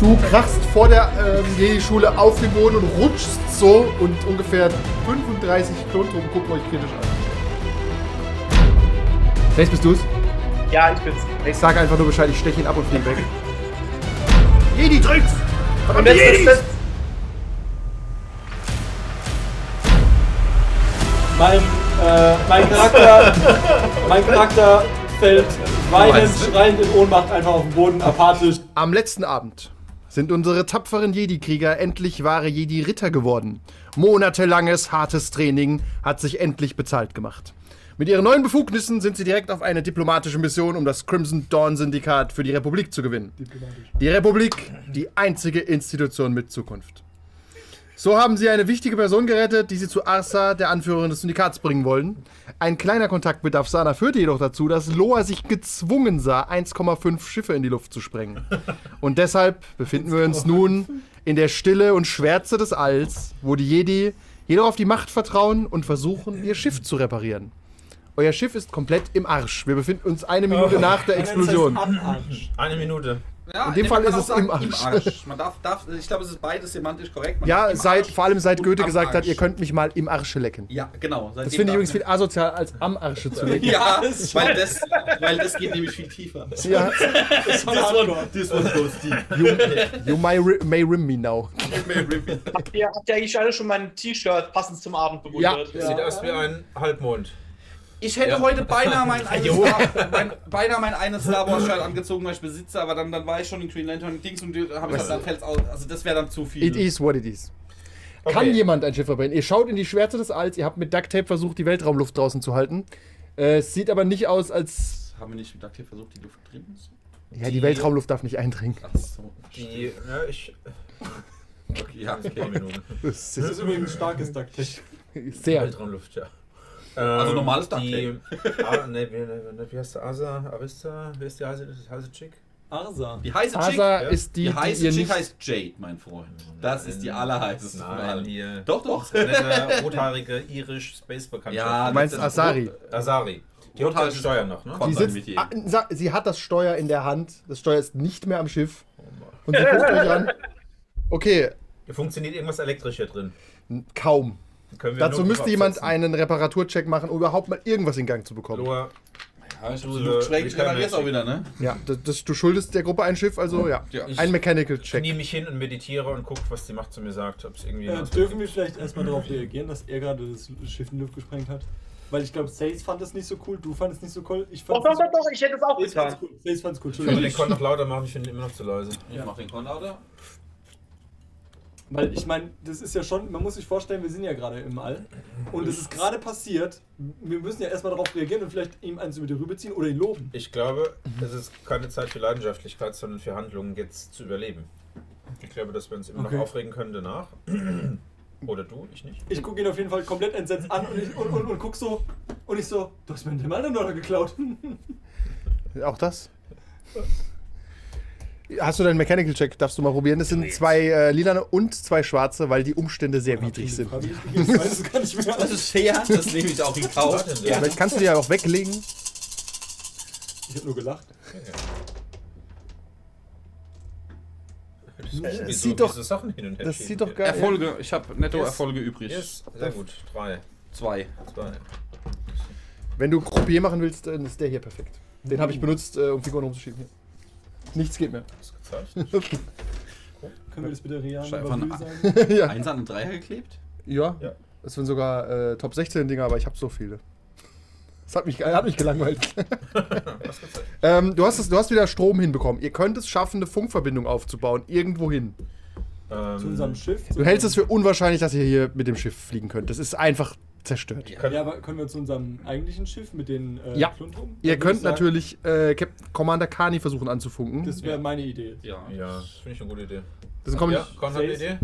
Du krachst vor der ähm, Jedi-Schule auf den Boden und rutschst so und ungefähr 35 Klontruppen gucken euch kritisch an. Face, bist du's? Ja, ich bin's. Ich sage einfach nur Bescheid, ich steche ihn ab und fliege weg. Jedi-Tricks! Und das, das, das, Mein, äh, mein Charakter, mein Charakter fällt weinend, schreiend in Ohnmacht einfach auf den Boden, apathisch. Am letzten Abend sind unsere tapferen Jedi-Krieger endlich wahre Jedi-Ritter geworden. Monatelanges, hartes Training hat sich endlich bezahlt gemacht. Mit ihren neuen Befugnissen sind sie direkt auf eine diplomatische Mission, um das Crimson Dawn-Syndikat für die Republik zu gewinnen. Die Republik, die einzige Institution mit Zukunft. So haben sie eine wichtige Person gerettet, die sie zu Arsa, der Anführerin des Syndikats, bringen wollen. Ein kleiner Kontakt mit Afsana führte jedoch dazu, dass Loa sich gezwungen sah, 1,5 Schiffe in die Luft zu sprengen. Und deshalb befinden wir uns nun in der Stille und Schwärze des Alls, wo die Jedi jedoch auf die Macht vertrauen und versuchen, ihr Schiff zu reparieren. Euer Schiff ist komplett im Arsch. Wir befinden uns eine Minute nach der Explosion. Am Arsch. Eine Minute. Ja, In dem Fall ist es auch im sagen, Arsch. Man darf, darf, ich glaube, es ist beides semantisch korrekt. Man Ja, im seit, Arsch vor allem seit Goethe gesagt hat, Arsch. ihr könnt mich mal im Arsche lecken. Ja, genau. Das finde ich übrigens viel asozial, als am Arsche zu lecken. Ja, weil das, weil das geht nämlich viel tiefer. Ja, Das war hardcore. Das one goes deep. you may, ri may rim me now. habt, ihr, habt ihr eigentlich alle schon mein T-Shirt passend zum Abend bewundert? Sieht aus wie ein Halbmond. Ich hätte Ja. heute beinahe mein eines, mein, beinahe mein eines Star Wars Shirt angezogen, weil ich besitze, aber dann, dann war ich schon in Green Lantern Dings und da habe ich dann fällt's aus. Also das wäre dann zu viel. It is what it is. Kann Okay. jemand ein Schiff reparieren? Ihr schaut in die Schwärze des Alls, ihr habt mit Duct Tape versucht, die Weltraumluft draußen zu halten. Äh, es sieht aber nicht aus, als. Haben wir nicht mit Duct Tape versucht, die Luft drin ist? Ja, die, Die- Weltraumluft darf nicht eindringen. Ach so. Die, ja, ich. Okay, ja, Okay, okay. Minute. Das Das ist ist übrigens starkes Taktik. sehr. Weltraumluft, ja. Also Ähm, normales die, ah, ne, wie, ne, wie heißt der? Asa? Arista? Wie ist die heiße, heiße Chick? Arsa. Die heiße Chick, Asa ja. ist die, die die, heiße ihr Chick nicht. heißt Jade, mein Freund. Das ist die allerheißeste von Nein, allen. hier. Doch, doch. Nette, rothaarige irisch space bekannte Ja, Du meinst Asari. Asari. Die hat Rothaarige das Steuer noch, ne? Die sitzt, ah, sie hat das Steuer in der Hand. Das Steuer ist nicht mehr am Schiff. Und sie guckt euch an. Okay, Funktioniert irgendwas elektrisch hier drin? kaum. Können wir Dazu müsste jemand setzen. einen Reparaturcheck machen, um überhaupt mal irgendwas in Gang zu bekommen. Loa, Ja, ich Luke ich reparierst auch wieder, ne? Ja, das, das, du schuldest der Gruppe ein Schiff, also ja. Ja. Ein Mechanical knie Check. mich hin und meditiere und guck, was die Macht zu mir sagt. Ob es irgendwie. Was dürfen wir vielleicht erstmal darauf reagieren, dass er gerade das Schiff in die Luft gesprengt hat? Weil ich glaube, Sace fand es nicht so cool, du fandest es nicht so cool, ich Doch, fand doch, doch, doch, ich hätte es auch Sace getan. cool. Sace fand's cool, Ich würde den. Con noch lauter machen, ich finde ihn immer noch zu leise. Ich mach den Con lauter. Weil ich meine, das ist ja schon, man muss sich vorstellen, wir sind ja gerade im All. Und es ist gerade passiert. Wir müssen ja erstmal darauf reagieren und vielleicht ihm eins über die Rübe ziehen oder ihn loben. Ich glaube, es ist keine Zeit für Leidenschaftlichkeit, sondern für Handlungen jetzt zu überleben. Ich glaube, dass wir uns immer Okay. noch aufregen können danach. Oder du, ich nicht. Ich gucke ihn auf jeden Fall komplett entsetzt an und, ich, und, und, und guck so. Und ich so, du hast mir den Mann geklaut. Auch das? Hast du deinen Mechanical Check? Darfst du mal probieren? Das sind zwei äh, lilane und zwei schwarze, weil die Umstände sehr widrig sind. Ich weiß es gar nicht mehr. Das ist fair, das nehme ich auch in Kauf. Warte, Vielleicht kannst du die ja auch weglegen. Ich habe nur gelacht. Das sieht doch- wieso Sachen hin und her Das schieben sieht doch hier? geil Erfolge, ich habe netto Yes. Erfolge übrig. Yes, sehr gut. Drei, Zwei. zwei. Wenn du Croupier machen willst, dann ist der hier perfekt. Den habe ich benutzt, äh, um Figuren rumzuschieben. Hier. Nichts geht mehr. Das. Können wir das bitte Rian Mühe sagen? ja. Eins an den Dreier geklebt? ja. Ja. Das sind sogar äh, Top 16 Dinger, aber ich habe so viele. Das hat mich, hat mich gelangweilt. Ähm, du, hast es, du hast wieder Strom hinbekommen. Ihr könnt es schaffen, eine Funkverbindung aufzubauen. Irgendwo hin. Ähm, Zu unserem Schiff. Du hältst es für unwahrscheinlich, dass ihr hier mit dem Schiff fliegen könnt. Das ist einfach zerstört. Ja, aber können wir zu unserem eigentlichen Schiff mit den äh, Ja. Kluntum? Ihr könnt sagen, natürlich äh, Captain Commander Kani versuchen anzufunken. Das wäre meine Idee. Ja. Ja, das finde ich eine gute Idee. Das kommt Ja, Con hat eine. Idee?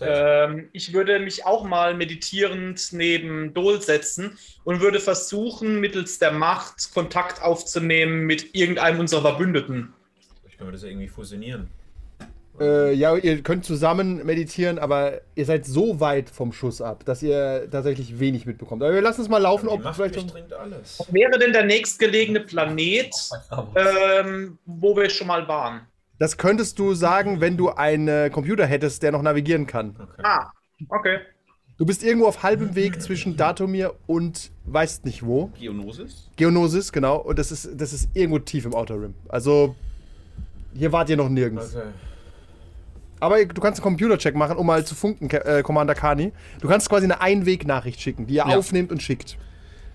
Ähm, ich würde mich auch mal meditierend neben Dol setzen und würde versuchen, mittels der Macht Kontakt aufzunehmen mit irgendeinem unserer Verbündeten. Ich kann mir das irgendwie fusionieren. Äh, ja, ihr könnt zusammen meditieren, aber ihr seid so weit vom Schuss ab, dass ihr tatsächlich wenig mitbekommt. Aber wir lassen es mal laufen, ob vielleicht. durchdringt alles. Wäre denn der nächstgelegene Planet, ähm, wo wir schon mal waren? Das könntest du sagen, wenn du einen Computer hättest, der noch navigieren kann. Okay. Ah, okay. Du bist irgendwo auf halbem Weg zwischen Datomir und weißt nicht wo. Geonosis? Geonosis, genau. Und das ist, das ist irgendwo tief im Outer Rim. Also, hier wart ihr noch nirgends. Okay. Aber du kannst einen Computercheck machen, um mal zu funken, äh, Commander Kani. Du kannst quasi eine Einwegnachricht schicken, die ihr Ja. aufnehmt und schickt.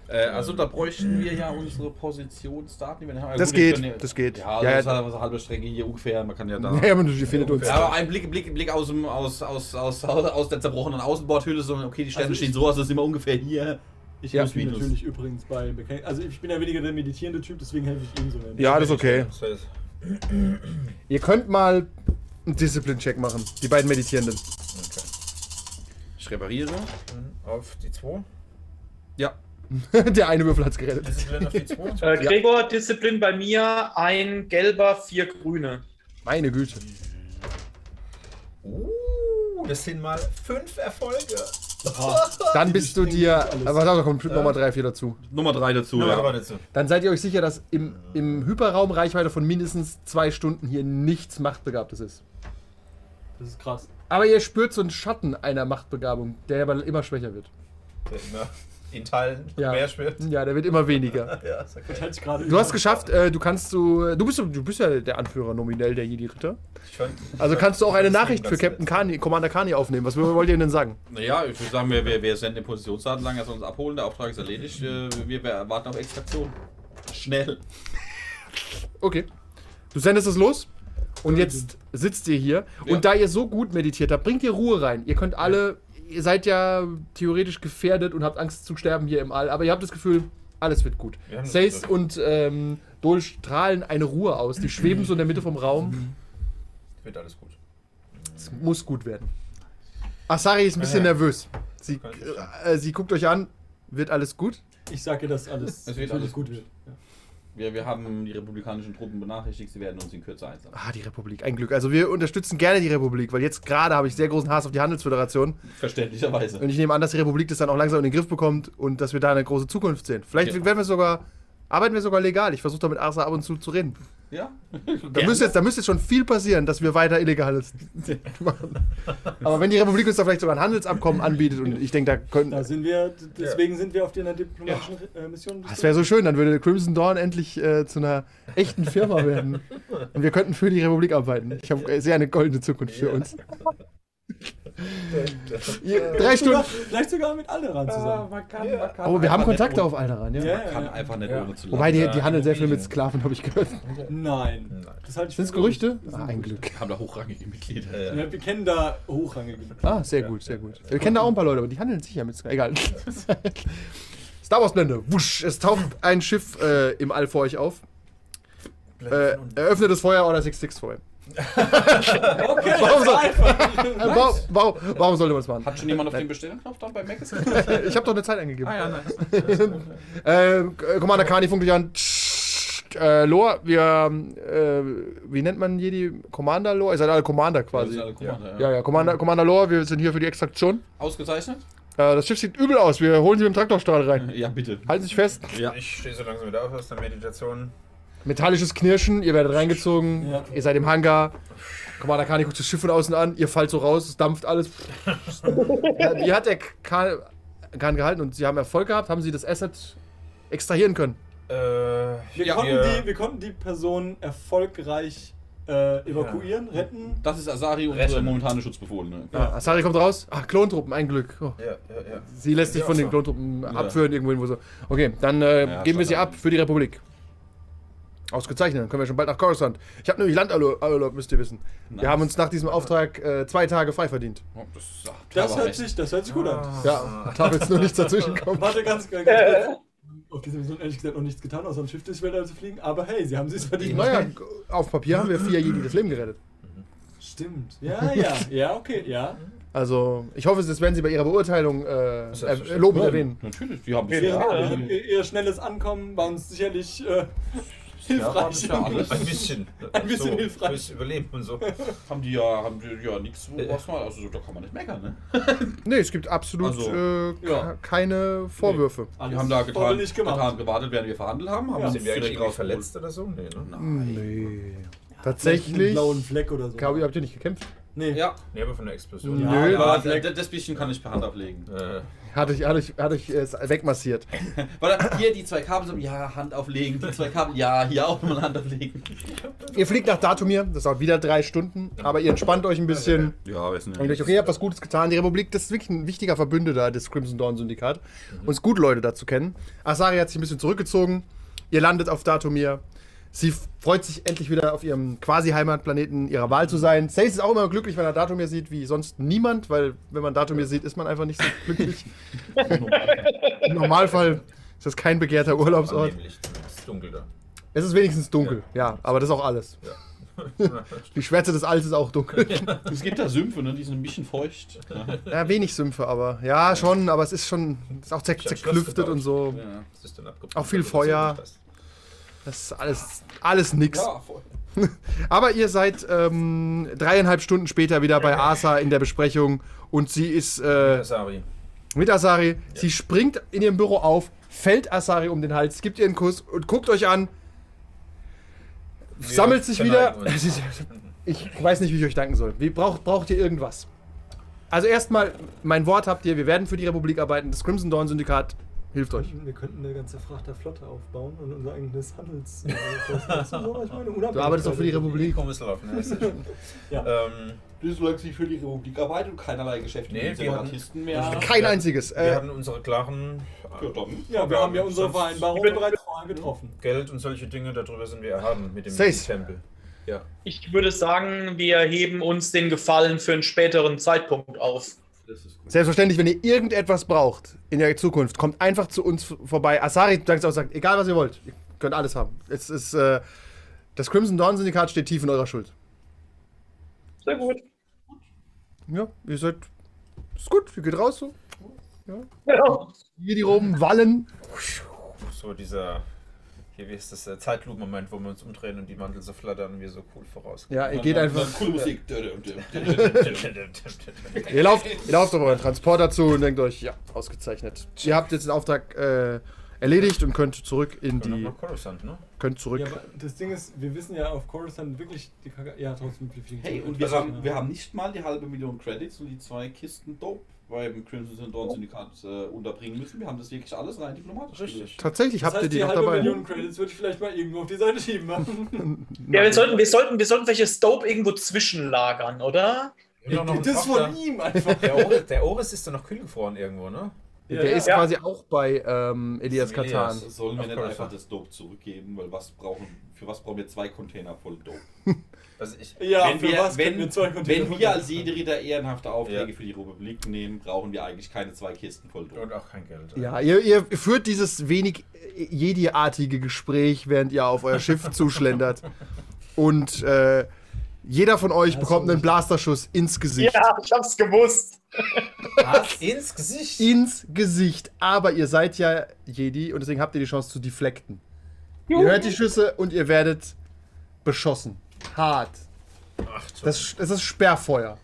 Äh, also da bräuchten wir ja unsere Positionsdaten. die wir haben. Das Gut, die geht, können ja- das geht. Ja, also Ja, das ja. ist halt eine halbe Strecke hier ungefähr. Man kann ja da. Ja, ihr findet uns. Ja, aber ein Blick, Blick, Blick aus, dem, aus, aus, aus, aus der zerbrochenen Außenbordhülle, so, okay, die Sterne Also stehen so aus, das ist immer ungefähr hier. Ich Ja. helfe natürlich übrigens bei Bekenn Also ich bin ja weniger der meditierende Typ, deswegen helfe ich ihm so. ein Ja, das ist okay. Das Ihr könnt mal einen Discipline-Check machen, die beiden Meditierenden. okay. Ich repariere. Auf die 2. Ja. der eine Würfel hat's gerettet. Disziplin auf die 2. Äh, Gregor, Disziplin bei mir, ein gelber, vier grüne. Meine Güte. Uh, das sind mal 5 Erfolge. Dann bist du dir. Aber da kommt nochmal drei, vier dazu. Nummer 3 dazu. Ja. dazu. Dann seid ihr euch sicher, dass im, im Hyperraum Reichweite von mindestens zwei Stunden hier nichts Machtbegabtes ist. Das ist krass. Aber ihr spürt so einen Schatten einer Machtbegabung, der aber immer schwächer wird. Der immer in Teilen Ja. mehr schwirrt. Ja, der wird immer weniger. Ja, ist okay. Du hast geschafft, äh, du kannst du. Du bist, du bist ja der Anführer nominell der Jedi-Ritter. Also kannst du auch eine Nachricht für Captain. Kani, Commander Kani aufnehmen. Was wollt ihr denn sagen? Naja, ich würde sagen, wir, wir, wir senden den Positionsdaten lang, er soll uns abholen, der Auftrag ist erledigt. äh, Wir, wir warten auf Extraktion. Schnell. Okay. Du sendest es los und jetzt sitzt ihr hier. Ja. Und da ihr so gut meditiert habt, bringt ihr Ruhe rein. Ihr könnt alle, ihr seid ja theoretisch gefährdet und habt Angst zu sterben hier im All, aber ihr habt das Gefühl, alles wird gut. Wir Sace und ähm, Dol strahlen eine Ruhe aus. Die schweben so in der Mitte vom Raum. Wird alles gut. Es muss gut werden. Asari ist ein bisschen nervös. Sie, äh, sie guckt euch an. Wird alles gut? Ich sage, dass alles, Es wird alles gut gut. wird. Ja. Wir, wir haben die republikanischen Truppen benachrichtigt, sie werden uns in Kürze einsammeln. Ah, die Republik. Ein Glück. Also wir unterstützen gerne die Republik, weil jetzt gerade habe ich sehr großen Hass auf die Handelsföderation. Verständlicherweise. Und ich nehme an, dass die Republik das dann auch langsam in den Griff bekommt und dass wir da eine große Zukunft sehen. Vielleicht Ja. werden wir sogar, arbeiten wir sogar legal. Ich versuche da mit Arsa ab und zu zu reden. Ja? Da müsste, jetzt, da müsste jetzt schon viel passieren, dass wir weiter Illegales machen. Aber wenn die Republik uns da vielleicht sogar ein Handelsabkommen anbietet und ich denke, da können... Da sind wir, deswegen sind wir auf einer diplomatischen äh, Mission. Das wäre so schön, dann würde Crimson Dawn endlich äh, zu einer echten Firma werden. Und wir könnten für die Republik arbeiten. Ich habe sehr eine goldene Zukunft für uns. Drei Stunden. Vielleicht sogar mit Alderan zusammen. man kann, man kann Oh, wir haben Kontakte auf Alderan, ja. Ja, ohne- kann ja. einfach nicht Ja. ohne zu Wobei die, die handeln sehr viel mit Sklaven, habe ich gehört. Nein. Sind es Gerüchte? Das Ah, sind ein. Glück. haben da hochrangige Mitglieder. Ja, wir kennen da hochrangige. Ah, sehr gut, sehr gut. Wir kennen da auch ein paar Leute, aber die handeln sicher mit Sklaven. Egal. Star Wars Blende. Wusch. Es taucht ein Schiff äh, im All vor euch auf. Äh, eröffnet das Feuer oder 6-6 vorher. Okay, Warum das so? war einfach. Äh, warum, warum, warum sollte man das machen? Hat schon jemand auf den Bestellen-Knopf dann bei Mac? Ich habe doch eine Zeit eingegeben. ah ja, nice. Äh, Commander Kani funkt dich an. Äh, Lore, wir, äh, wie nennt man hier die Commander Lore? Ihr seid alle Commander quasi. Ja, ja, Commander, Commander Lore, wir sind hier für die Extraktion. Ausgezeichnet? Äh, das Schiff sieht übel aus, wir holen sie mit dem Traktorstrahl rein. Ja, bitte. Halten sich fest. Ja. Ich stehe so langsam wieder auf aus der Meditation. Metallisches Knirschen, ihr werdet reingezogen, Ja. ihr seid im Hangar. Commander Kani guckt das Schiff von außen an, ihr fallt so raus, es dampft alles. ja, hat der Kahn, Kahn gehalten und sie haben Erfolg gehabt? Haben sie das Asset extrahieren können? Äh, Wir, ja, konnten wir- die, wir konnten die Person erfolgreich äh, evakuieren, retten. Das ist Asari, unsere Retten. momentane Schutzbefohlene. Ja. Asari kommt raus. Ach, Klontruppen, ein Glück. Oh. Ja, ja, ja. Sie lässt sich Ja, von den so. Klontruppen abführen, irgendwo, irgendwo so. Okay, dann äh, Ja, geben wir sie ab für die Republik. Ausgezeichnet, dann können wir schon bald nach Coruscant. Ich habe nämlich Landurlaub, müsst ihr wissen. Wir haben uns nach diesem Auftrag äh, zwei Tage frei verdient. Oh, das ist, ach, Das hört, sich, das hört sich gut an. Ja, darf jetzt nur nichts dazwischen kommen. Warte ganz, ganz, ganz kurz. Auf dieser Mission ehrlich gesagt noch nichts getan, außer ein Schiff durchs Weltall zu fliegen. Aber hey, sie haben es verdient. Naja, auf Papier haben wir vier Jedi das Leben gerettet. Stimmt. Ja, ja. Ja, okay, ja. Also, ich hoffe, das werden Sie bei Ihrer Beurteilung äh, er, Selbstverständlich. lobend erwähnen. Natürlich, die haben Ihr, ja, ihr, ihr schnelles Ankommen war uns sicherlich äh, Ja, hilfreich. ja alles. Ein bisschen. Ein bisschen so, hilfreich. Fürs Überleben und so. haben die ja, haben die ja nichts, was mal, also da kann man nicht meckern, ne? Nee, es gibt absolut Also, äh, ja. ke- keine Vorwürfe. Die haben da getan, nicht gemacht. getan, gewartet, während wir verhandelt haben. haben Ja. eigentlich direkt irgendwie verletzt oder so? Nee, ne? Nein. Nee. Einen Tatsächlich. blauen Fleck oder so. Ich, habt ihr nicht gekämpft? Nee. Ja, Nee, aber von der Explosion. Ja, Nö. ja Fleck. d- das bisschen kann ich per Hand ablegen. Äh, Hatte ich, hatte ich, hatte ich es wegmassiert. Weil hier die zwei Kabel so, ja, Hand auflegen, die zwei Kabel, ja, hier auch nochmal Hand auflegen. Ihr fliegt nach Datumir, das dauert wieder drei Stunden, aber ihr entspannt euch ein bisschen. Ja, wir sind Und euch, okay, ihr habt was Gutes getan. Die Republik, das ist wirklich ein wichtiger Verbündeter des Crimson Dawn Syndikat. Und es ist gut, Leute da zu kennen. Asari hat sich ein bisschen zurückgezogen. Ihr landet auf Datumir. Sie freut sich endlich wieder auf ihrem quasi Heimatplaneten ihrer Wahl zu sein. Sace ist auch immer glücklich, wenn er Datumir sieht, wie sonst niemand, weil wenn man Datumir sieht, ist man einfach nicht so glücklich. Im Normalfall ist das kein begehrter Urlaubsort. Es ist dunkel da. Es ist wenigstens dunkel, ja, aber das ist auch alles. Die Schwärze des Altes ist auch dunkel. Es gibt da Sümpfe, ne? die sind ein bisschen feucht. Ja. Ja, wenig Sümpfe, aber ja, schon, aber es ist schon, es ist auch zer zerklüftet und so. Ja. Auch viel Das ist Feuer. Das. Ist alles, alles nix. Ja, voll. Aber ihr seid ähm, dreieinhalb Stunden später wieder bei Asa in der Besprechung und sie ist äh, Asari. mit Asari. Sie springt in ihrem Büro auf, fällt Asari um den Hals, gibt ihr einen Kuss und guckt euch an. Sammelt sich wieder. Ich weiß nicht, wie ich euch danken soll. Wie, braucht, braucht ihr irgendwas? Also erstmal, mein Wort habt ihr, wir werden für die Republik arbeiten. Das Crimson Dawn Syndikat hilft euch. Wir könnten eine ganze Frachterflotte aufbauen und unser eigenes Handels. du, arbeitest auch für die Republik. Komm, es laufen. Ja, ist ja schön. Ja. ähm, Du sollst nicht für die Republik arbeiten und keinerlei Geschäfte Nee, mit wir Separatisten mehr. Kein Ja. einziges. wir Äh, hatten unsere klaren Ja. Ja, wir haben ja unsere Vereinbarung bereits vorher getroffen. Geld und solche Dinge, darüber sind wir erhaben mit dem Says. Tempel. Ja. Ich würde sagen, wir heben uns den Gefallen für einen späteren Zeitpunkt auf. Selbstverständlich, wenn ihr irgendetwas braucht in der Zukunft, kommt einfach zu uns vorbei. Asari sagt auch, sagt, egal was ihr wollt, ihr könnt alles haben. Es ist, äh, das Crimson Dawn Syndikat steht tief in eurer Schuld. Sehr gut. Ja, ihr seid, ist gut, ihr geht raus so. Ja. Hier die Roben wallen. So dieser, hier wie ist das, äh, Zeitlupen-Moment, wo wir uns umdrehen und die Mantel so flattern und wir so cool voraus. Ja, ihr geht einfach. Coole Musik. Ihr lauft, ihr lauft auf euren Transporter zu und denkt euch, ja, ausgezeichnet. Ihr habt jetzt den Auftrag äh, erledigt und könnt zurück in die. Coruscant, ne? Könnt zurück. Ja, aber das Ding ist, wir wissen ja auf Coruscant wirklich die Kacke. Ja, trotzdem. Hey, und wir, Also, haben, wir haben nicht mal die halbe Million Credits und die zwei Kisten Dope beim Crimson Dawn Syndikat äh, unterbringen müssen. Wir haben das wirklich alles rein diplomatisch Richtig. gelöst. Tatsächlich Das habt ihr heißt, die, die noch halbe dabei. Million Credits würde ich vielleicht mal irgendwo auf die Seite schieben. machen. Ja, wir sollten, wir sollten, wir sollten welche Dope irgendwo zwischenlagern, oder? Ein das Frachter. von ihm einfach. Der Oris, der Oris ist doch noch kühl gefroren irgendwo, ne? Der Ja, ist ja. quasi auch bei ähm, Elias Elias. Katan. Sollen wir nicht einfach das Dope zurückgeben? Weil was brauchen, für was brauchen wir zwei Container voll Dope? Also ich, Ja, wenn für wir, was wenn, wir zwei Container wenn wir als Jedi-Ritter ehrenhafte Aufträge Ja. für die Republik nehmen, brauchen wir eigentlich keine zwei Kisten voll Dope. und auch kein Geld. Ja, ihr, ihr führt dieses wenig äh, Jedi-artige Gespräch, während ihr auf euer Schiff zuschlendert. Und äh, jeder von euch Ja, bekommt einen Blasterschuss ins Gesicht. Ja, ich hab's gewusst. Was? Ins Gesicht? Ins Gesicht. Aber ihr seid ja Jedi und deswegen habt ihr die Chance zu deflecten. Ihr hört die Schüsse und ihr werdet beschossen. Hart. Ach, Das, das ist Sperrfeuer.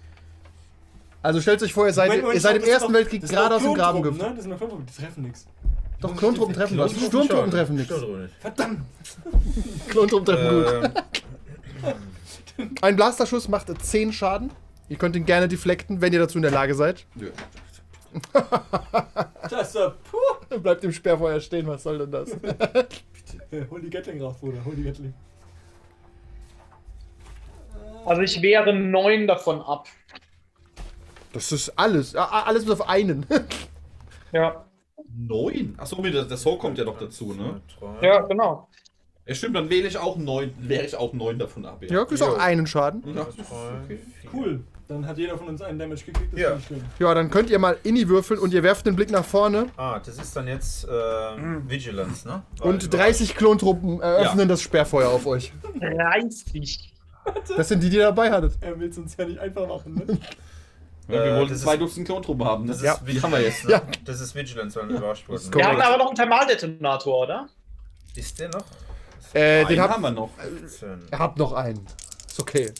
Also stellt euch vor, ihr seid, Moment, Moment, ihr seid im Ersten doch- Weltkrieg gerade aus dem Graben geflogen. ne? Das sind doch Klontruppen, die treffen nichts. Doch, Klontruppen treffen was. Sturmtruppen treffen nichts. Sturmtruppen nicht. Verdammt! Klontruppen treffen gut. Ein Blasterschuss macht 10 Schaden. Ihr könnt ihn gerne deflecten, wenn ihr dazu in der Lage seid. Das ist ja, puh. Dann bleibt im Sperrfeuer stehen, was soll denn das? Hol die Gatling raus, Bruder, hol die Gatling. Also ich wehre neun davon ab. Das ist alles. Alles bis auf einen. Ja. Neun? Achso, das, das Soul kommt ja noch dazu, ne? Ja, genau. Ja, stimmt, dann wähle ich auch neun, wäre ich auch neun davon ab. Ja, kriegst auch einen Schaden. Ja, das ist okay. Cool. Dann hat jeder von uns einen Damage gekriegt. Das Ja. schön. Ja, dann könnt ihr mal Inni würfeln und ihr werft den Blick nach vorne Ah, das ist dann jetzt äh, Vigilance, ne? Weil und 30 Klontruppen eröffnen das Sperrfeuer auf euch. 30. Das sind die, die ihr dabei hattet. Er will es uns ja nicht einfach machen, ne? Ja, wir Äh, wollten zwei ist- Dutzend Klontruppen haben. Das Das ist ist, Vigilance. haben wir jetzt. Ne? Ja. Das ist Vigilance, weil wir überrascht wurden. ist Wir haben aber noch einen Thermaldetonator, oder? Ist der noch? Äh, den Den habt haben wir noch. 15, ihr habt noch einen. Ist okay.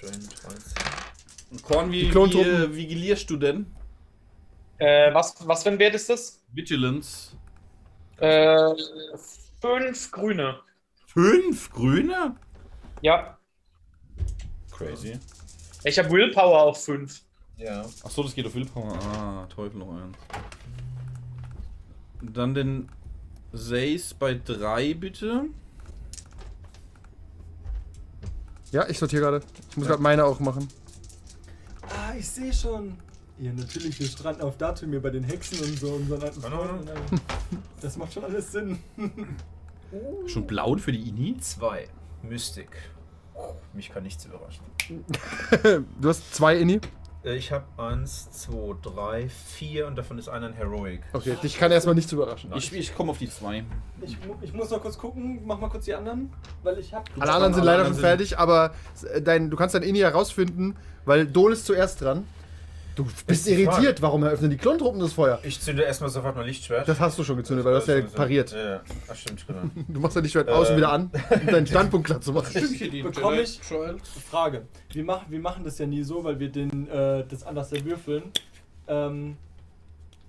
13. Korn, wie, wie äh, vigilierst du denn? Äh, was, was für ein Wert ist das? Vigilance. Äh, fünf Grüne. Fünf Grüne? Ja. Crazy. Ich habe Willpower auf fünf. Ja. Achso, das geht auf Willpower. Ah, Teufel noch eins. Dann den Seis bei drei bitte. Ja, ich sortiere gerade. Ich muss gerade meine auch machen. Ah, ich sehe schon. Ja, natürlich, wir stranden auf Datumir bei den Hexen und so. Unseren alten. Freunden. Das macht schon alles Sinn. Schon blau für die Ini? Zwei. Mystic. Mich kann nichts überraschen. Du hast zwei Inni. Äh, Ich habe eins, zwei, drei, vier und davon ist einer ein Heroic. Okay, dich kann erstmal nichts überraschen. Ich, ich komme auf die zwei. Ich, ich muss noch kurz gucken, mach mal kurz die anderen, weil ich hab. Alle anderen sind leider schon fertig, aber dein, du kannst dein Inni herausfinden, weil Dol ist zuerst dran. Du bist irritiert, warum eröffnen die Klontruppen das Feuer? Ich zünde erstmal sofort mein Lichtschwert. Das hast du schon gezündet, weil du hast ja pariert. Ja, ja. Ach, stimmt, genau. Du machst dein Lichtschwert aus und Äh. wieder an, um deinen Standpunkt klar zu machen. Bekomme ich Frage. Wir machen, wir machen das ja nie so, weil wir den, äh, das anders würfeln. Ähm,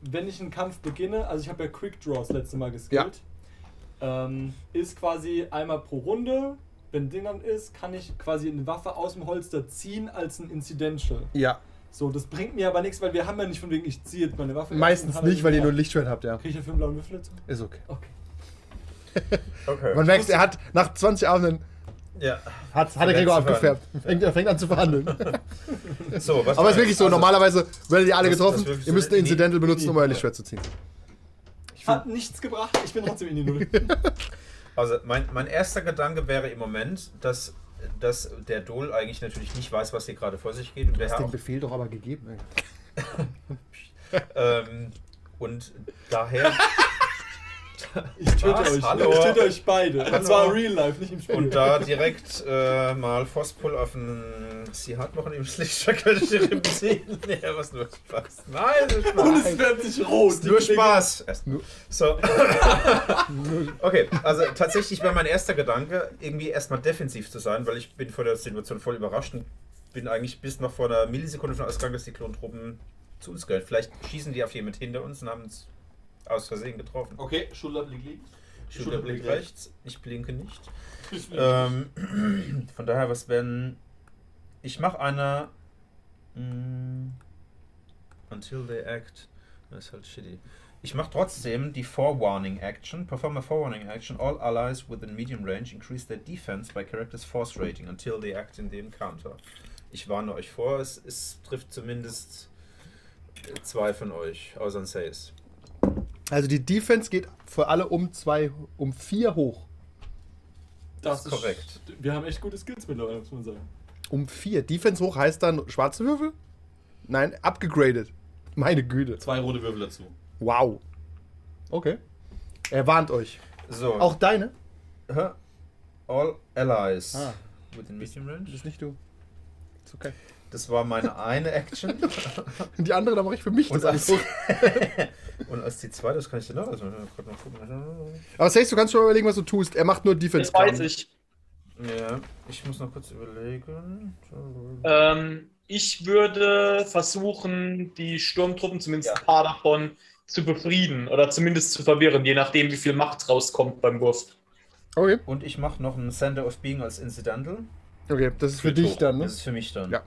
wenn ich einen Kampf beginne, also ich habe ja Quick Draw das letzte Mal geskillt, ähm, ist quasi einmal pro Runde, wenn den dann ist, kann ich quasi eine Waffe aus dem Holster ziehen als ein Incidential. Ja, So, das bringt mir aber nichts, weil wir haben ja nicht von wegen, ich ziehe jetzt meine Waffe. meistens nicht, weil ihr ja. nur ein Lichtschwert habt, ja. Krieg ich dafür einen blauen Würfel dazu? Ist okay. Okay. Okay. Man merkt, er hat nach 20 Abenden ja. hat, hat der Gregor abgefärbt. Fängt, er fängt an zu verhandeln. So, was Aber es ist wirklich so, also, normalerweise werdet ihr alle Das- das getroffen, ihr so müsst ein Incidental benutzen, um Ja. euer Lichtschwert zu ziehen. Hat nichts gebracht, ich bin trotzdem in die Null. Also mein, mein erster Gedanke wäre im Moment, dass, dass der Dol eigentlich natürlich nicht weiß, was hier gerade vor sich geht. Und, der Den auch, Befehl doch aber gegeben. ähm, und daher Ich töte Was? euch. Hallo? Ich töte euch beide. Hallo? Und zwar real life, nicht im Spiel. und da direkt äh, mal Frostpull auf den Sie hat noch könnte ich den ziehen. Nee, was nur Spaß. Nein, nur Spaß. Und es wird sich rot. Nur Die Klinge- Spaß. So. Okay, also tatsächlich wäre mein erster Gedanke, irgendwie erstmal defensiv zu sein, weil ich bin vor der Situation voll überrascht und bin eigentlich bis noch vor einer Millisekunde von ausgegangen, dass die Klontruppen zu uns gehören. Vielleicht schießen die auf jemand hinter uns und haben uns aus Versehen getroffen. Okay, Schulterblick links. Schulterblick rechts, ich blinke nicht. Ähm, von daher, was wenn. Ich mache eine. mm, until they act. Das ist halt shitty. Ich mache trotzdem die Forewarning Action. Perform a Forewarning Action. All allies within medium range increase their defense by character's force rating until they act in the encounter. Ich warne euch vor, es, es trifft zumindest äh, zwei von euch, außer ein Says. Also die Defense geht für alle um zwei, um vier hoch. Das ist korrekt. Wir haben echt gute Skills mittlerweile, muss man sagen. Um vier. Defense hoch heißt dann schwarze Würfel? Nein, abgegradet. Meine Güte. Zwei rote Würfel dazu. Wow. Okay. Er warnt euch. So. Auch deine? All allies Ah. within medium range. Das ist nicht du. Ist okay. Das war meine eine Action. Die andere, da mache ich für mich das Und alles als, und als die zweite, das kann ich dir noch. Also, kurz mal gucken. Aber Safe, du kannst schon mal überlegen, was du tust. Er macht nur Defense. Das weiß ich. Ja, ich muss noch kurz überlegen. Ähm, ich würde versuchen, die Sturmtruppen, zumindest ein paar davon, zu befrieden oder zumindest zu verwirren, je nachdem, wie viel Macht rauskommt beim Wurf. Okay. Und ich mache noch einen Center of Being als Incidental. Okay, das ist für Crit dich hoch. dann, ne? Das ist für mich dann. Ja.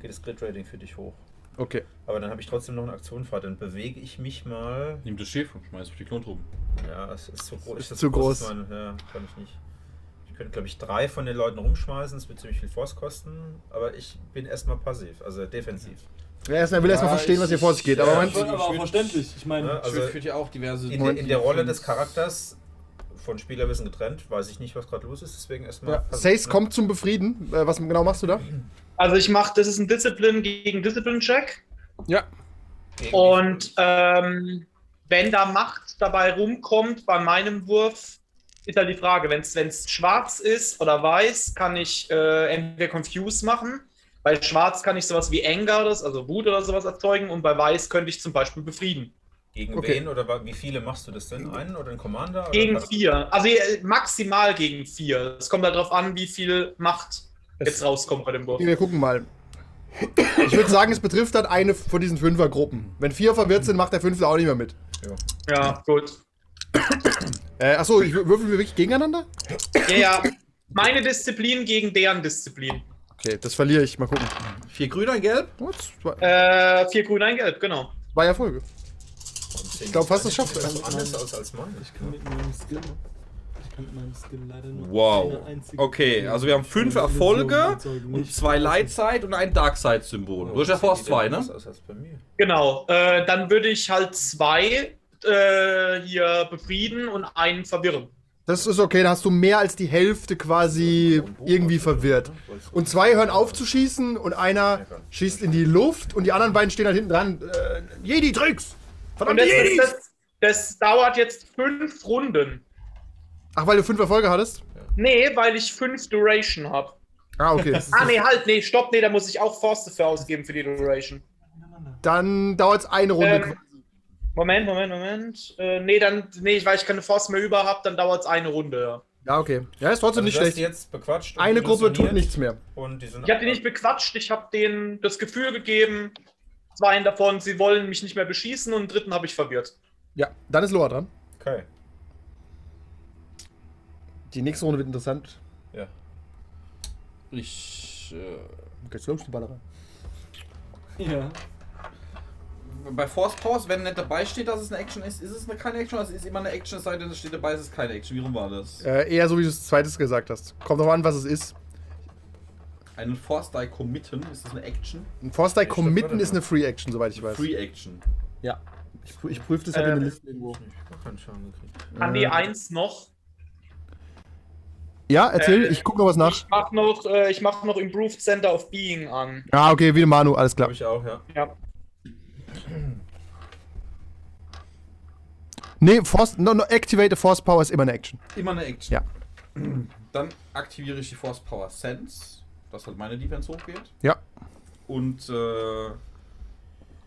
Geht das Crit Rating für dich hoch. Okay. Aber dann habe ich trotzdem noch eine Aktion frei. Dann bewege ich mich mal. Nimm das Schiff und schmeiß auf die Klontruppen. Ja, es ist zu groß. Ist das zu groß. Meine, ja, kann ich nicht. Ich könnte, glaube ich, drei von den Leuten rumschmeißen. Das wird ziemlich viel Force kosten. Aber ich bin erstmal passiv, also defensiv. Ja, erst, er will erstmal Ja, verstehen, was hier ich- vor sich geht. ja, Aber ich- Moment, Aber auch verständlich. Ich meine, Also, ich würde ja auch diverse. In, in der Rolle des Charakters. Von Spielerwissen getrennt, weiß ich nicht, was gerade los ist, deswegen erstmal. Ja. Sace kommt zum Befrieden. Äh, was genau machst du da? Also ich mache, das ist ein Discipline gegen Discipline-Check. Ja. Und ähm, wenn da Macht dabei rumkommt bei meinem Wurf, ist halt die Frage, wenn es schwarz ist oder weiß, kann ich äh, entweder Confuse machen. Bei schwarz kann ich sowas wie Anger, also Wut oder sowas erzeugen und bei weiß könnte ich zum Beispiel befrieden. Gegen Okay. wen oder wie viele machst du das denn? Einen oder einen Commander? Oder Gegen was? vier. Also maximal gegen vier. Es kommt halt darauf an, wie viel Macht jetzt rauskommt bei dem Wurf. Wir gucken mal. Ich würde sagen, es betrifft dann eine von diesen Fünfergruppen. Wenn vier verwirrt sind, macht der Fünfte auch nicht mehr mit. Ja, gut. Äh, achso, ich wür- würfeln wir wirklich gegeneinander? Ja, ja. Meine Disziplin gegen deren Disziplin. Okay, das verliere ich. Mal gucken. Vier grün, ein gelb. Zwei, Äh, vier grün, ein gelb, genau. zwei Erfolge. Und Ich glaub fast, das schafft das er. so anders als, als meine. Ich kann mit meinem Skill. Ich kann mit meinem Skill leider nur. Wow. Okay, also wir haben fünf Erfolge und zwei Lightside und ein Darkside-Symbol. Du hast ja Das Force sieht 2, anders ne? aus als bei mir. Genau. Äh, dann würde ich halt zwei äh, hier befrieden und einen verwirren. Das ist okay, da hast du mehr als die Hälfte quasi irgendwie verwirrt. Und zwei hören auf zu schießen und einer schießt in die Luft und die anderen beiden stehen halt hinten dran. Äh, Jedi-Tricks! Und Verdammte das, das, das, das dauert jetzt fünf Runden. Ach, weil du fünf Erfolge hattest? Nee, weil ich fünf Duration habe. Ah, okay. Ah, nee, halt, nee, stopp, nee, da muss ich auch Force dafür ausgeben für die Duration. Dann dauert es eine Runde. Ähm, Moment, Moment, Moment. Äh, nee, dann, nee, weil ich keine Force mehr über habe, dann dauert es eine Runde. Ja. ja, okay. Ja, ist trotzdem Also nicht schlecht. die jetzt bequatscht. Eine Gruppe tut nichts mehr. Und die sind Ich habe die nicht bequatscht, ich habe denen das Gefühl gegeben, zwei davon, sie wollen mich nicht mehr beschießen und den dritten habe ich verwirrt. Ja, dann ist Loa dran. Okay. Die nächste Runde wird interessant. Ja. Ich. Äh, Okay, slow die Ballerei. Ja. bei Force Pause, wenn nicht dabei steht, dass es eine Action ist, ist es eine keine Action, also es ist immer eine Action, es sei denn, es steht dabei, es ist keine Action. Wie rum war das? Äh, eher so, wie du es zweites gesagt hast. Kommt drauf an, was es ist. Einen Force Die committen, ist das eine Action? Ein Force Die Committen ist eine Free Action, soweit ich weiß. Free Action. Ja. Ich, prü- ich prüfe das halt in Ähm, der Liste irgendwo. Ich hab gar keinen Schaden gekriegt. An die Äh, eins noch. Ja, erzähl, Äh, ich gucke noch was nach. Ich mach noch, äh, ich mach noch Improved Center of Being an. Ah, okay, wie Manu, alles klar. Glaube ich auch, ja. Ja. Nee, Force, no, no, Activate a Force Power ist immer eine Action. Immer eine Action. Ja. Dann aktiviere ich die Force Power Sense, dass halt meine Defense hochgeht. Ja. Und äh,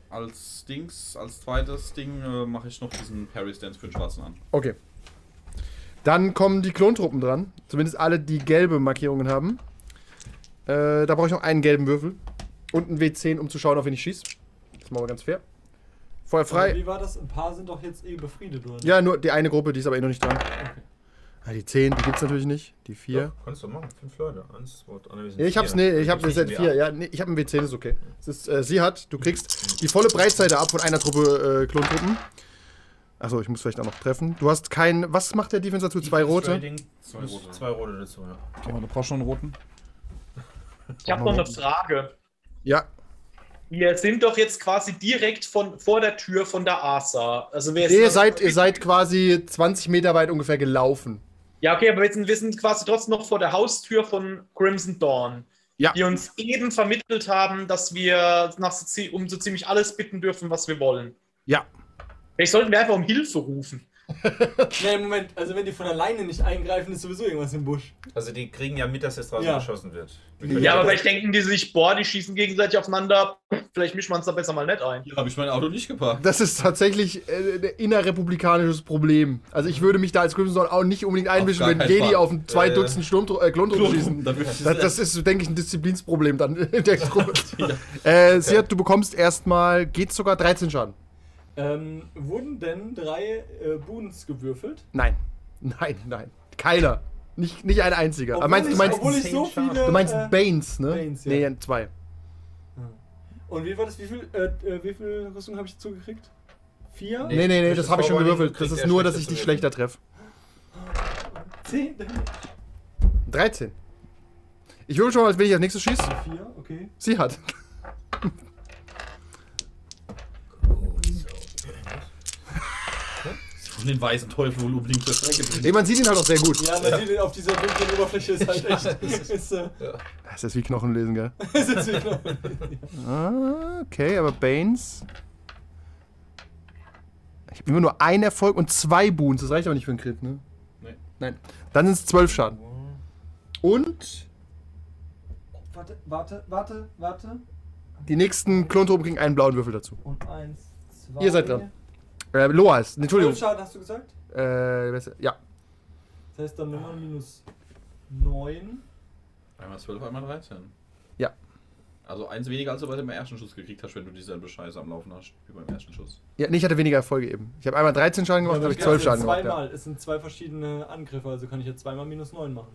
als Dings, als zweites Ding äh, mache ich noch diesen Parry Stance für den Schwarzen an. Okay. Dann kommen die Klontruppen dran. Zumindest alle, die gelbe Markierungen haben. Äh, da brauche ich noch einen gelben Würfel. Und einen W10, um zu schauen, auf wen ich schieße. Das machen wir ganz fair. Feuer Aber frei. Wie war das? Ein paar sind doch jetzt eh befriedet, oder? Ja, nur die eine Gruppe, die ist aber eh noch nicht dran. Ah, die 10, die gibt's natürlich nicht. Die 4. Doch, kannst du machen. Fünf Leute. Eins, zwei, drei, wir sind Ja, ich hab's, nee, ich hab Gibt's eine nicht Set 4. mehr. Ja, nee, ich hab einen W10, ist okay. Es ist, äh, sie hat, du kriegst die volle Breitseite ab von einer Truppe äh, Klontruppen. Achso, ich muss vielleicht auch noch treffen. Du hast kein. Was macht der Defense dazu? Zwei rote? Zwei rote. Zwei rote dazu, ja. Aber du brauchst schon einen roten. Ich habe noch eine Frage. Ja. Wir sind doch jetzt quasi direkt von, vor der Tür von der ASA. Also Nee, ihr seid, ihr seid quasi 20 Meter weit ungefähr gelaufen. Ja, okay, aber wir sind, wir sind quasi trotzdem noch vor der Haustür von Crimson Dawn. Ja. Die uns eben vermittelt haben, dass wir nach so, um so ziemlich alles bitten dürfen, was wir wollen. Ja. Vielleicht sollten wir einfach um Hilfe rufen. Nee, Moment, also wenn die von alleine nicht eingreifen, ist sowieso irgendwas im Busch. Also die kriegen ja mit, dass jetzt draußen Ja. geschossen wird. Ja, aber vielleicht denken die sich, boah, die schießen gegenseitig aufeinander. Vielleicht mischen wir uns da besser mal nicht ein. Hier habe ich mein Auto nicht geparkt. Das ist tatsächlich äh, ein innerrepublikanisches Problem. Also ich würde mich da als Crimson auch nicht unbedingt einmischen, wenn Jedi Fall. auf ein zwei Äh, Dutzend Sturm, äh, Klontruppen schießen. Das, das ist, denke ich, ein Disziplinsproblem dann in der Gruppe. äh, Siad, du bekommst erstmal, geht sogar 13 Schaden. Ähm, wurden denn drei äh, Boons gewürfelt? Nein. Nein, nein. Keiner. Nicht, nicht ein einziger. Obwohl meinst, du ich, meinst, obwohl ich so viele. du meinst äh, Banes, ne? Banes, ja. Nee, zwei. Und wie war das? Wie viel, äh, äh, wie viel Rüstung habe ich dazu gekriegt? Vier? Nee, nee, nee, durch das habe ich schon gewürfelt. Das ist nur, dass ich dich schlechter treffe. Zehn? 13. Ich würfel schon mal, als wenn ich als nächstes schieße. Vier, okay. Sie hat. Brauchen den weißen Teufel wohl unbedingt zur Strecke Nee, bringen. man sieht ihn halt auch sehr gut. Ja, man sieht ihn auf dieser dunklen Oberfläche ist halt echt. ist, äh, Das ist wie Knochen lesen, gell? ist jetzt nicht noch- Ah, okay, aber Banes. Ich habe immer nur einen Erfolg und zwei Boons. Das reicht aber nicht für einen Crit, ne? Nee. Nein. Dann sind es zwölf Schaden. Und Warte, warte, warte, warte. die nächsten Klontruppen kriegen einen blauen Würfel dazu. Und eins, zwei. Ihr seid dran. Äh, Loa ist. Entschuldigung. Zwölf Schaden hast du gesagt? Äh, ja. Das heißt dann Nummer minus 9. Einmal 12, einmal 13. Ja. Also eins weniger, als du bei dem ersten Schuss gekriegt hast, wenn du dieselbe Scheiße am Laufen hast wie beim ersten Schuss. Ja, nee, ich hatte weniger Erfolge eben. Ich habe einmal 13 Schaden gemacht, habe ich 12 Schaden gemacht. Ja. Zweimal. Es sind zwei verschiedene Angriffe, also kann ich jetzt zweimal minus 9 machen.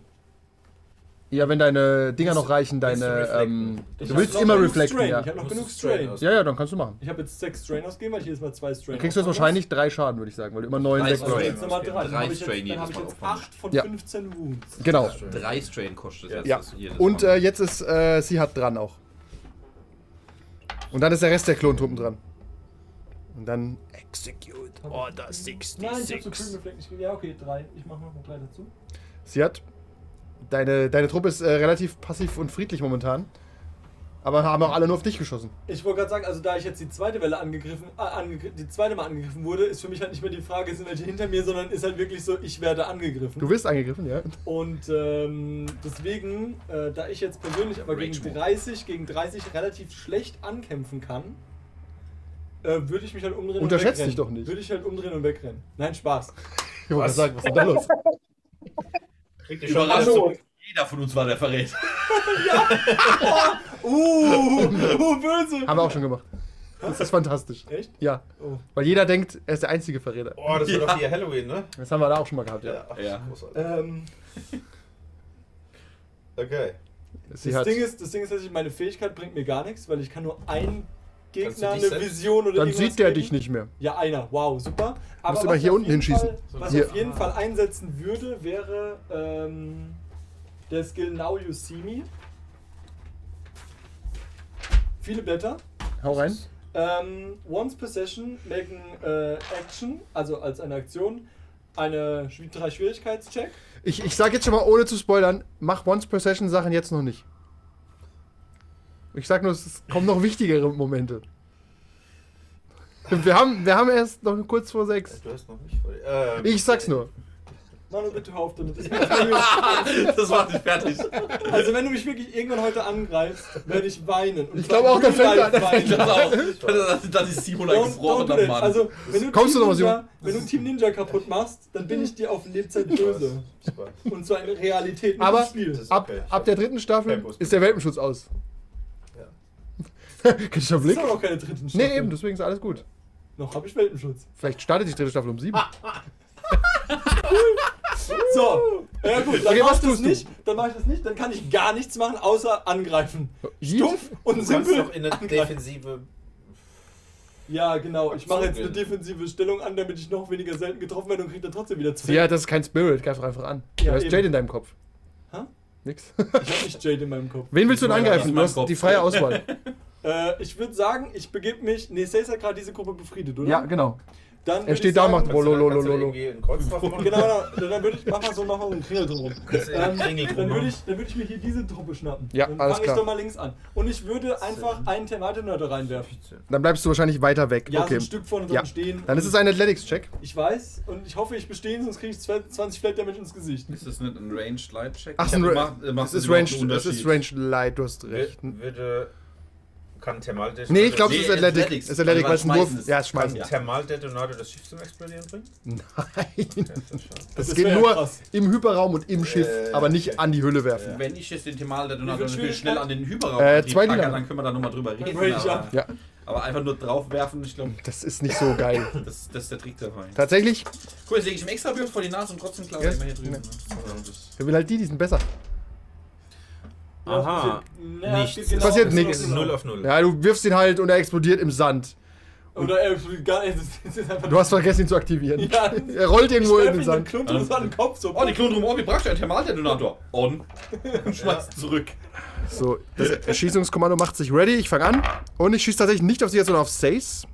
Ja, wenn deine Dinger noch reichen, du deine. reflecten? Ähm, du hab willst immer Strain. ja. Ich habe noch genug du Strain Ja, ja, dann kannst du machen. Ich habe jetzt 6 Strain ausgegeben, weil ich jedes Mal 2 Strain Dann kriegst du jetzt wahrscheinlich drei Schaden, würde ich sagen, weil du immer 9, Drei 6 Also Strain. 3. Drei Dann habe ich Strain jetzt, dann hab ich Mal jetzt. 8 von Ja. 15 Wounds. Genau. Drei Strain kostet jetzt Ja. Und Mal. äh, jetzt ist äh, sie hat dran auch. Und dann ist der Rest der Klontruppen dran. Und dann Execute Order Nein, ich habe Supreme 66. Reflect nicht gegeben. Ja, okay, 3. Ich mache noch gleich dazu. Sie hat. Deine, deine Truppe ist äh, relativ passiv und friedlich momentan. Aber haben auch alle nur auf dich geschossen. Ich wollte gerade sagen, also da ich jetzt die zweite Welle angegriffen, äh, angegr die zweite Mal angegriffen wurde, ist für mich halt nicht mehr die Frage, sind welche hinter mir, sondern ist halt wirklich so, ich werde angegriffen. Du wirst angegriffen, ja. Und ähm, deswegen, äh, da ich jetzt persönlich aber gegen Rage Mode. 30, gegen 30 relativ schlecht ankämpfen kann, äh, würde ich mich halt umdrehen Unterschätzt und dich wegrennen. doch nicht. Würde ich halt umdrehen und wegrennen. Nein, Spaß. Ich wollte sagen, was ist denn da los? Kriegt ihr Überraschung! Jeder von uns war der Verräter. Uh, uh, böse. Haben wir auch schon gemacht. Das ist fantastisch. Echt? Ja. Oh. Weil jeder denkt, er ist der einzige Verräter. Oh, das wird Ja. doch hier Halloween, ne? Das haben wir da auch schon mal gehabt, ja. ach, Ja. großartig. Ähm, Okay. Sie das. Ding ist, das Ding ist, dass ich meine Fähigkeit bringt mir gar nichts, weil ich kann nur einen Gegner eine Vision oder Dann sieht der geben. dich nicht mehr. Ja, einer. Wow, super. Aber Musst immer was hier auf unten jeden hinschießen. Fall, was Hier. auf jeden Fall einsetzen würde, wäre ähm, der Skill Now You See Me. Viele Blätter. Hau rein. Ähm, once per session machen äh, Action, also als eine Aktion, eine drei Schwierigkeitscheck. Ich, ich sag jetzt schon mal, ohne zu spoilern, mach Once per Session Sachen jetzt noch nicht. Ich sag nur, es kommen noch wichtigere Momente. Wir haben, wir haben erst noch kurz vor sechs. Du hast noch nicht vor. Ähm, Ich sag's nur. Manu, bitte hör auf damit. Ich- Das macht dich fertig. Also wenn du mich wirklich irgendwann heute angreifst, werde ich weinen. Und Ich glaube auch, life fängt weinen. Das, auch, das ist Simon Don't, do that. Mann. Also, wenn du, Kommst Team du noch Ninja, wenn du Team Ninja kaputt machst, dann bin ich dir auf Lebzeit böse. Und zwar in Realität mit Aber dem Spiel. Das- ab, Okay. ab der dritten Staffel ist der Welpenschutz aus. Das Blick? ist aber noch keine dritten Staffel. Nee, eben, deswegen ist alles gut. Noch habe ich Welpenschutz. Vielleicht startet die dritte Staffel um sieben. So, ja gut, dann Okay, mach ich das tust du? nicht. Dann mache ich das nicht, dann kann ich gar nichts machen, außer angreifen. Yeet. Stumpf und Du kannst simpel. doch in eine angreifen. Defensive. Ja, genau. Ich mache jetzt eine defensive Stellung an, damit ich noch weniger selten getroffen werde und kriege dann trotzdem wieder zwei. Ja, das ist kein Spirit, greif doch einfach an. Ja, du hast eben. Jade in deinem Kopf. Hä? Nix. Ich habe nicht Jade in meinem Kopf. Wen willst du denn angreifen? Du hast die freie Auswahl. Äh, ich würde sagen, ich begebe mich. Nee, Sace hat gerade diese Gruppe befriedet, oder? ja, genau. Dann Er steht da und macht machen? Genau, genau. Dann würde ich, mach mal so, mach mal so einen Kringel drum. Ähm, dann würde ich, dann würd ich mir hier diese Truppe schnappen. Ja, dann alles fang klar. ich doch mal links an. Und ich würde einfach einen Termatenörder reinwerfen. Dann bleibst du wahrscheinlich weiter weg. Ja, so okay. ein Stück vorne Ja. dran stehen. Dann ist es ein Athletics-Check. Ich weiß und ich hoffe, ich bestehe, sonst kriege ich 20 Flat Damage ins Gesicht. Ist das nicht ein Ranged Light Check? Ach, ein Ra- gemacht- äh, es ist überhaupt Range, einen es ist Unterschied? Range Light, du hast recht. Würde. Kann Thermaldetonator. Nee, ich glaube, es Nee, ist Athletic. Athletics. Ist Athletic, weil es ein Wurf Ja, es Kann schmeißen. Ja. Thermaldetonator das Schiff zum Explodieren bringen? Nein. Okay, das. Das, Das geht nur krass. im Hyperraum und im Schiff, Äh, aber nicht okay. an die Hülle werfen. Wenn ich jetzt den viel natürlich schnell an den Hyperraum Äh, zwei packe, Lila. dann können wir da nochmal drüber reden. Aber. Ja, aber einfach nur draufwerfen, ich glaube, das ist nicht so geil. das, das ist der Trick dabei. Tatsächlich, Cool, jetzt lege ich ihm extra Würfel vor die Nase und trotzdem Ja. ich immer hier drüben. Der will halt die, die sind besser. Aha. Ja, Nichts. genau Passiert nichts. ist Null genau. auf Null. Ja, du wirfst ihn halt und er explodiert im Sand. Oder er gar nicht. Das ist einfach Du hast vergessen, ihn zu aktivieren. Ja. Er rollt irgendwo in den den Sand. Klunter so an den Kopf. So. Oh, die Klon drum, oh, wie brauchst du einen Thermal-Detonator? On. Und schmeißt zurück. So, das Erschießungskommando macht sich ready. Ich fange an. Und ich schieße tatsächlich nicht auf sie, sondern auf Sace.